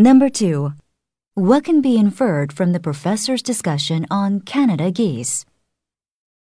Number 2. What can be inferred from the professor's discussion on Canada geese?